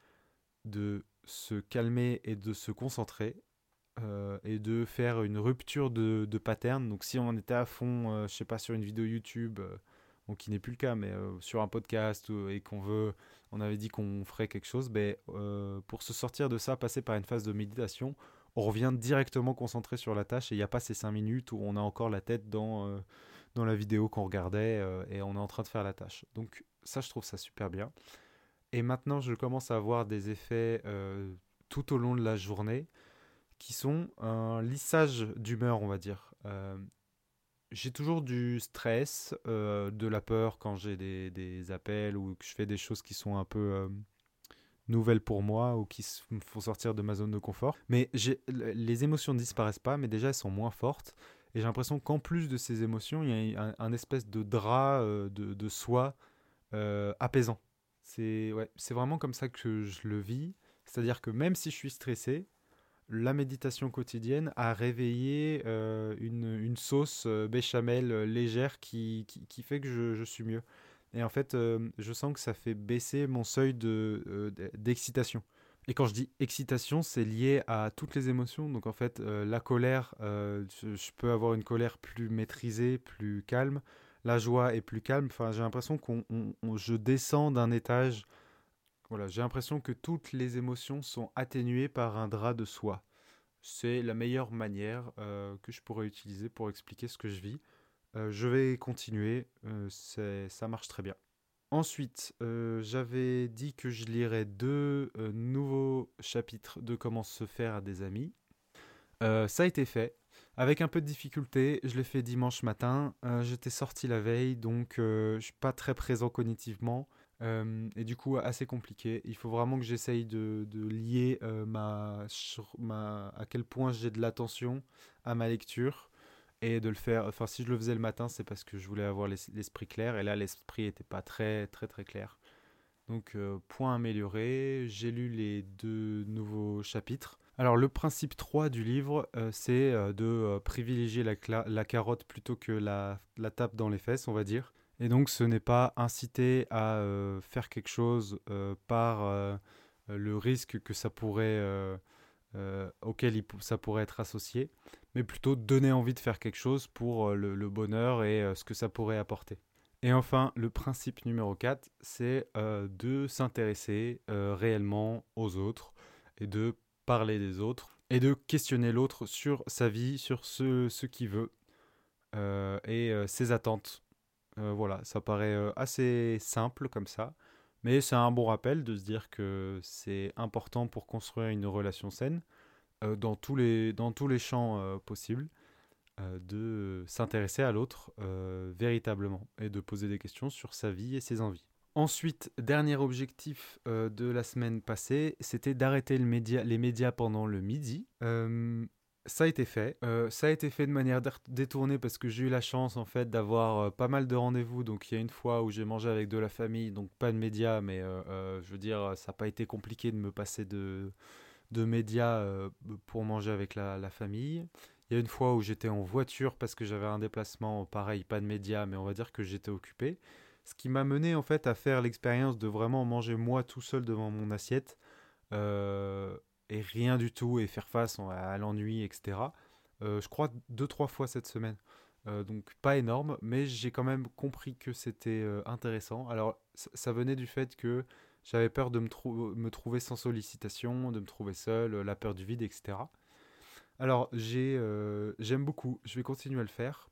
de se calmer et de se concentrer. Euh, et de faire une rupture de, de, pattern. Donc si on était à fond, euh, je sais pas, sur une vidéo YouTube, qui n'est plus le cas, mais sur un podcast et qu'on veut, on avait dit qu'on ferait quelque chose, ben, pour se sortir de ça, passer par une phase de méditation, on revient directement concentré sur la tâche et il n'y a pas ces 5 minutes où on a encore la tête dans, euh, dans la vidéo qu'on regardait euh, et on est en train de faire la tâche. Donc ça, je trouve ça super bien. Et maintenant, je commence à avoir des effets euh, tout au long de la journée qui sont un lissage d'humeur, on va dire. j'ai toujours du stress, de la peur quand j'ai des, des, appels ou que je fais des choses qui sont un peu nouvelles pour moi ou qui me font sortir de ma zone de confort. Mais les émotions ne disparaissent pas, mais déjà elles sont moins fortes. Et j'ai l'impression qu'en plus de ces émotions, il y a un, espèce de drap euh, de, de soi euh, apaisant. C'est ouais, vraiment comme ça que je le vis. C'est-à-dire que même si je suis stressé, la méditation quotidienne a réveillé euh, une, sauce béchamel légère qui, qui, fait que je, suis mieux. Et en fait, euh, je sens que ça fait baisser mon seuil de, euh, d'excitation. Et quand je dis excitation, c'est lié à toutes les émotions. Donc en fait, euh, la colère, je, peux avoir une colère plus maîtrisée, plus calme. La joie est plus calme. Enfin, j'ai l'impression qu'on, je descends d'un étage. Voilà, j'ai l'impression que toutes les émotions sont atténuées par un drap de soie. C'est la meilleure manière que je pourrais utiliser pour expliquer ce que je vis. Euh, je vais continuer, euh, ça marche très bien. Ensuite, euh, j'avais dit que je lirais deux nouveaux chapitres de Comment se faire à des amis. ça a été fait. Avec un peu de difficulté, je l'ai fait dimanche matin. J'étais sorti la veille, donc je suis pas très présent cognitivement. et du coup, assez compliqué. Il faut vraiment que j'essaye de, lier ma, à quel point j'ai de l'attention à ma lecture et de le faire. Enfin, si je le faisais le matin, c'est parce que je voulais avoir l'esprit clair, et là, l'esprit n'était pas très, très, très clair. Donc, euh, point amélioré. J'ai lu les deux nouveaux chapitres. Alors, le principe 3 du livre, euh, c'est euh, de privilégier la, carotte plutôt que la, tape dans les fesses, on va dire. Et donc, ce n'est pas inciter à faire quelque chose par le risque que ça pourrait, auquel ça pourrait être associé, mais plutôt donner envie de faire quelque chose pour euh, le, bonheur et euh, ce que ça pourrait apporter. Et enfin, le principe numéro 4, c'est euh, de s'intéresser réellement aux autres et de parler des autres et de questionner l'autre sur sa vie, sur ce, ce qu'il veut et ses attentes. voilà, ça paraît assez simple comme ça, mais c'est un bon rappel de se dire que c'est important pour construire une relation saine euh, dans, tous les, champs euh, possibles, euh, de s'intéresser à l'autre véritablement et de poser des questions sur sa vie et ses envies. Ensuite, dernier objectif de la semaine passée, c'était d'arrêter les médias pendant le midi. Ça a été fait. ça a été fait de manière détournée parce que j'ai eu la chance en fait d'avoir pas mal de rendez-vous. Donc il y a une fois où j'ai mangé avec de la famille, donc pas de médias, mais je veux dire, ça n'a pas été compliqué de me passer de, de médias euh, pour manger avec la, famille. Il y a une fois où j'étais en voiture parce que j'avais un déplacement, pareil, pas de médias, mais on va dire que j'étais occupé. Ce qui m'a mené en fait à faire l'expérience de vraiment manger moi tout seul devant mon assiette euh, et rien du tout et faire face à l'ennui, etc. Euh, je crois deux trois fois cette semaine. donc pas énorme, mais j'ai quand même compris que c'était intéressant. Alors ça venait du fait que J'avais peur de me, me, trouver sans sollicitation, de me trouver seul, la peur du vide, etc. Alors, j'aime beaucoup, je vais continuer à le faire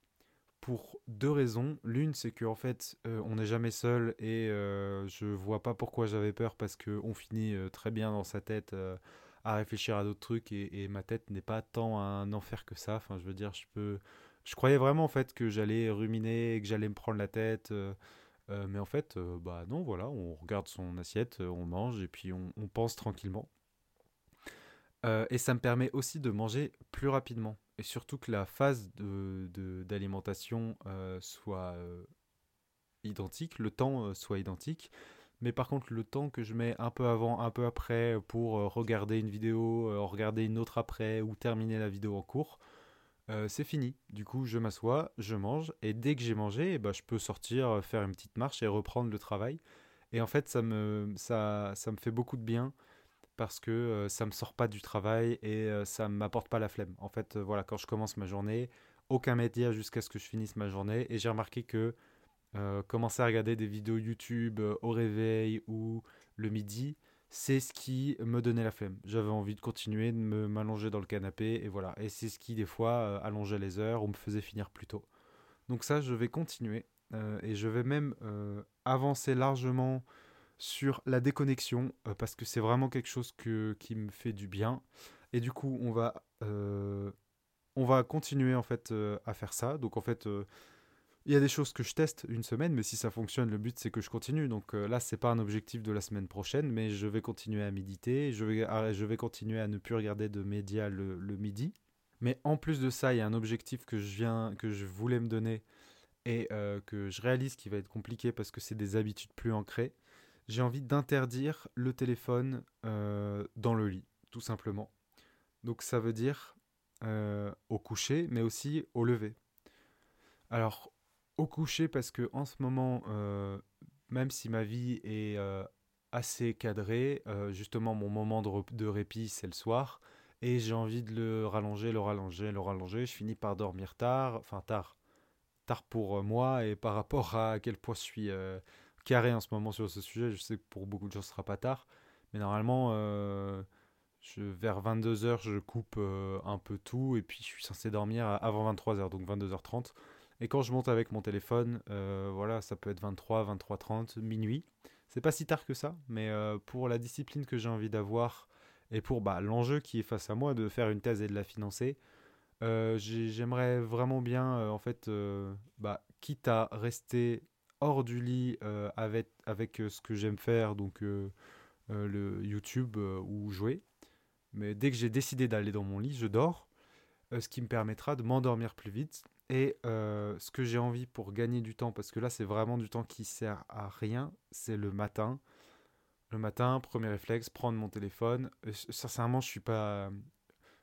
pour deux raisons. L'une, c'est qu'en fait, on n'est jamais seul et je vois pas pourquoi j'avais peur parce qu'on finit très bien dans sa tête à réfléchir à d'autres trucs et, ma tête n'est pas tant un enfer que ça. Enfin, je veux dire, je peux. Je croyais vraiment en fait que j'allais ruminer que j'allais me prendre la tête. Euh, euh, mais en fait, euh, bah non, voilà, on regarde son assiette, on mange et puis on, pense tranquillement. et ça me permet aussi de manger plus rapidement. Et surtout que la phase d'alimentation de, soit identique, le temps soit identique. Mais par contre, le temps que je mets un peu avant, un peu après pour euh, regarder une vidéo, euh, regarder une autre après ou terminer la vidéo en cours, euh, c'est fini. Du coup, je m'assois, je mange et dès que j'ai mangé, eh ben, je peux sortir, faire une petite marche et reprendre le travail. Et en fait, ça me, ça, ça me fait beaucoup de bien parce que ça me sort pas du travail et ça ne m'apporte pas la flemme. En fait, voilà, quand je commence ma journée, aucun média jusqu'à ce que je finisse ma journée et j'ai remarqué que euh, commencer à regarder des vidéos YouTube euh, au réveil ou le midi, c'est ce qui me donnait la flemme. J'avais envie de continuer de m'allonger dans le canapé et voilà. Et c'est ce qui des fois euh, allongeait les heures ou me faisait finir plus tôt. Donc ça, je vais continuer et je vais même avancer largement sur la déconnexion parce que c'est vraiment quelque chose que, qui me fait du bien. Et du coup, on va, on va continuer en fait à faire ça. Donc en fait il y a des choses que je teste une semaine, mais si ça fonctionne, le but c'est que je continue. Donc euh, là, c'est pas un objectif de la semaine prochaine, mais je vais continuer à méditer, je vais, je vais continuer à ne plus regarder de médias le, midi. Mais en plus de ça, il y a un objectif que je viens, que je voulais me donner et euh, que je réalise qui va être compliqué parce que c'est des habitudes plus ancrées. J'ai envie d'interdire le téléphone euh, dans le lit, tout simplement. Donc ça veut dire au coucher, mais aussi au lever. Alors au coucher parce que en ce moment, euh, même si ma vie est euh, assez cadrée, euh, justement mon moment de, répit c'est le soir et j'ai envie de le rallonger, le rallonger, le rallonger. Je finis par dormir tard, enfin tard, tard pour moi et par rapport à, quel point je suis carré en ce moment sur ce sujet. Je sais que pour beaucoup de gens ce sera pas tard, mais normalement. Je, vers 22h, je coupe un peu tout et puis je suis censé dormir avant 23h, donc 22h30. Et quand je monte avec mon téléphone, euh, voilà, ça peut être 23, 23, minuit. C'est pas si tard que ça, mais euh, pour la discipline que j'ai envie d'avoir et pour bah, l'enjeu qui est face à moi de faire une thèse et de la financer, euh, j'aimerais vraiment bien, en fait, bah, quitte à rester hors du lit avec, avec ce que j'aime faire, donc le YouTube ou jouer. Mais dès que j'ai décidé d'aller dans mon lit, je dors, ce qui me permettra de m'endormir plus vite et euh, ce que j'ai envie pour gagner du temps, parce que là c'est vraiment du temps qui sert à rien, c'est le matin. Le matin, premier réflexe, prendre mon téléphone. sincèrement, je suis pas,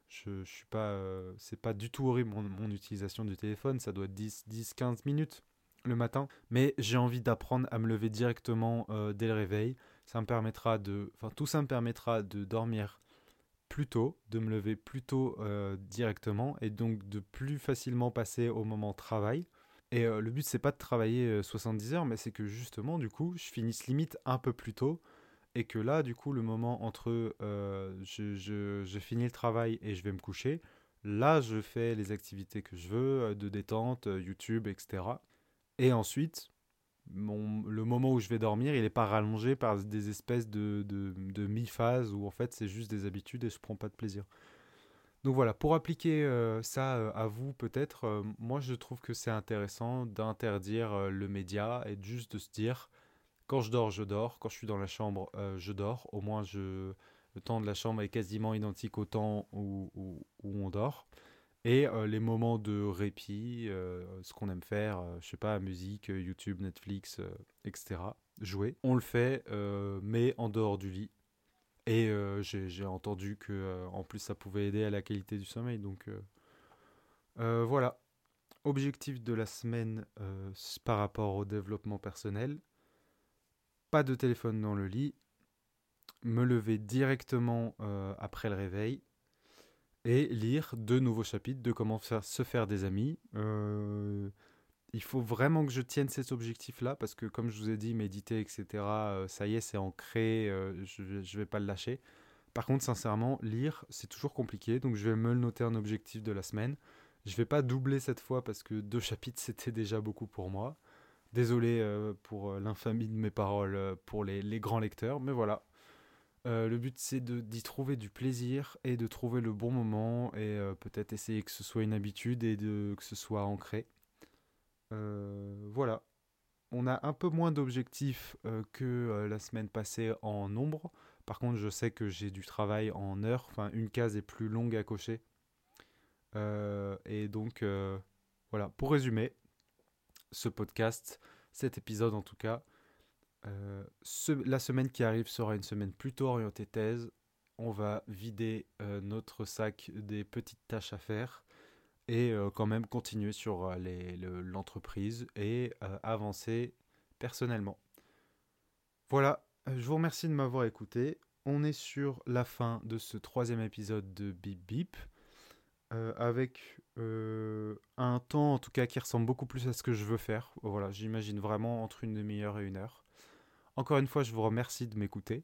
je suis pas, euh, c'est pas du tout horrible mon, utilisation du téléphone. Ça doit être 10, 10 15 minutes le matin. Mais j'ai envie d'apprendre à me lever directement euh, dès le réveil. Ça me permettra de, enfin tout ça me permettra de dormir tôt, de me lever plus tôt euh, directement et donc de plus facilement passer au moment travail. Et euh, le but c'est pas de travailler 70 euh, heures, mais c'est que justement du coup je finisse limite un peu plus tôt et que là du coup le moment entre je, je, finis le travail et je vais me coucher, là je fais les activités que je veux, de détente, YouTube, etc. Et ensuite le moment où je vais dormir, il n'est pas rallongé par des espèces de, de, mi-phases où en fait c'est juste des habitudes et je prends pas de plaisir. Donc voilà, pour appliquer euh, ça euh, à vous peut-être, euh, moi je trouve que c'est intéressant d'interdire le média et juste de se dire quand je dors, je dors, quand je suis dans la chambre, je dors, au moins le temps de la chambre est quasiment identique au temps où, où on dort. Et les moments de répit, ce qu'on aime faire, euh, je sais pas, musique, YouTube, Netflix, etc. Jouer. On le fait, mais en dehors du lit. Et j'ai entendu que en plus ça pouvait aider à la qualité du sommeil. Donc voilà. Objectif de la semaine par rapport au développement personnel. Pas de téléphone dans le lit. Me lever directement après le réveil et lire deux nouveaux chapitres de comment faire, se faire des amis. Euh, il faut vraiment que je tienne cet objectif-là parce que, comme je vous ai dit, méditer, etc., euh, ça y est, c'est ancré, euh, je ne vais pas le lâcher. Par contre, sincèrement, lire, c'est toujours compliqué, donc je vais me le noter un objectif de la semaine. Je vais pas doubler cette fois parce que deux chapitres, *laughs* c'était déjà beaucoup pour moi. Désolé pour l'infamie de mes paroles pour les, les, grands lecteurs, mais voilà. Le but, c'est d'y trouver du plaisir et de trouver le bon moment et peut-être essayer que ce soit une habitude et de, que ce soit ancré. Euh, voilà. On a un peu moins d'objectifs euh, que euh, la semaine passée en nombre. Par contre, je sais que j'ai du travail en heures. Enfin, une case est plus longue à cocher. et donc, voilà. Pour résumer, ce podcast, cet épisode en tout cas, la semaine qui arrive sera une semaine plutôt orientée thèse. On va vider notre sac des petites tâches à faire et euh, quand même continuer sur euh, l'entreprise et euh, avancer personnellement. Voilà, je vous remercie de m'avoir écouté. On est sur la fin de ce troisième épisode de Bip Bip. avec un temps en tout cas qui ressemble beaucoup plus à ce que je veux faire. Voilà, j'imagine vraiment entre une demi-heure et une heure. Encore une fois, je vous remercie de m'écouter.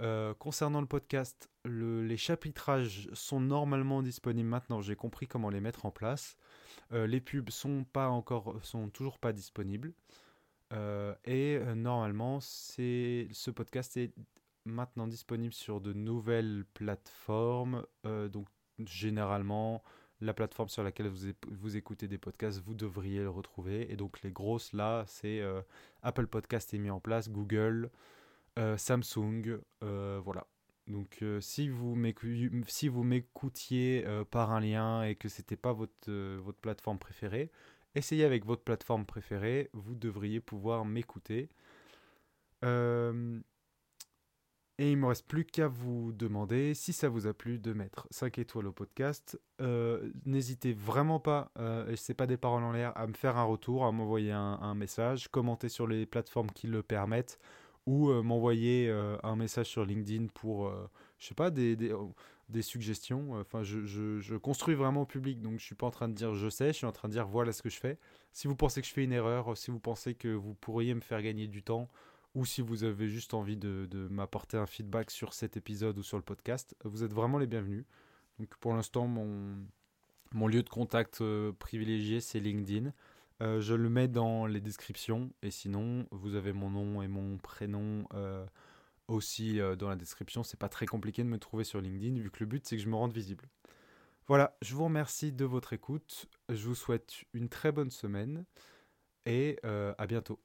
Euh, concernant le podcast, les chapitrages sont normalement disponibles maintenant. J'ai compris comment les mettre en place. Euh, les pubs sont sont toujours pas disponibles. Euh, et normalement, c'est ce podcast est maintenant disponible sur de nouvelles plateformes. donc généralement, la plateforme sur laquelle vous, écoutez des podcasts, vous devriez le retrouver. Et donc les grosses là, c'est Apple Podcast est mis en place, Google. Euh, Samsung, euh, voilà. Donc euh, si vous m'écoutiez par un lien et que c'était pas votre, votre plateforme préférée, essayez avec votre plateforme préférée, vous devriez pouvoir m'écouter. Et il me reste plus qu'à vous demander si ça vous a plu de mettre 5 étoiles au podcast. N'hésitez vraiment pas, et c'est pas des paroles en l'air, à me faire un retour, à m'envoyer un, message, commenter sur les plateformes qui le permettent ou euh, m'envoyer euh, un message sur LinkedIn pour, euh, je sais pas, des, des, des suggestions. Enfin, je, je, je, construis vraiment au public, donc je suis pas en train de dire je sais, je suis en train de dire voilà ce que je fais. Si vous pensez que je fais une erreur, si vous pensez que vous pourriez me faire gagner du temps, ou si vous avez juste envie de, m'apporter un feedback sur cet épisode ou sur le podcast, vous êtes vraiment les bienvenus. Donc pour l'instant, mon, lieu de contact privilégié, c'est LinkedIn. Euh, je le mets dans les descriptions et sinon vous avez mon nom et mon prénom euh, aussi euh, dans la description. C'est pas très compliqué de me trouver sur LinkedIn vu que le but c'est que je me rende visible. Voilà, je vous remercie de votre écoute. Je vous souhaite une très bonne semaine et à bientôt.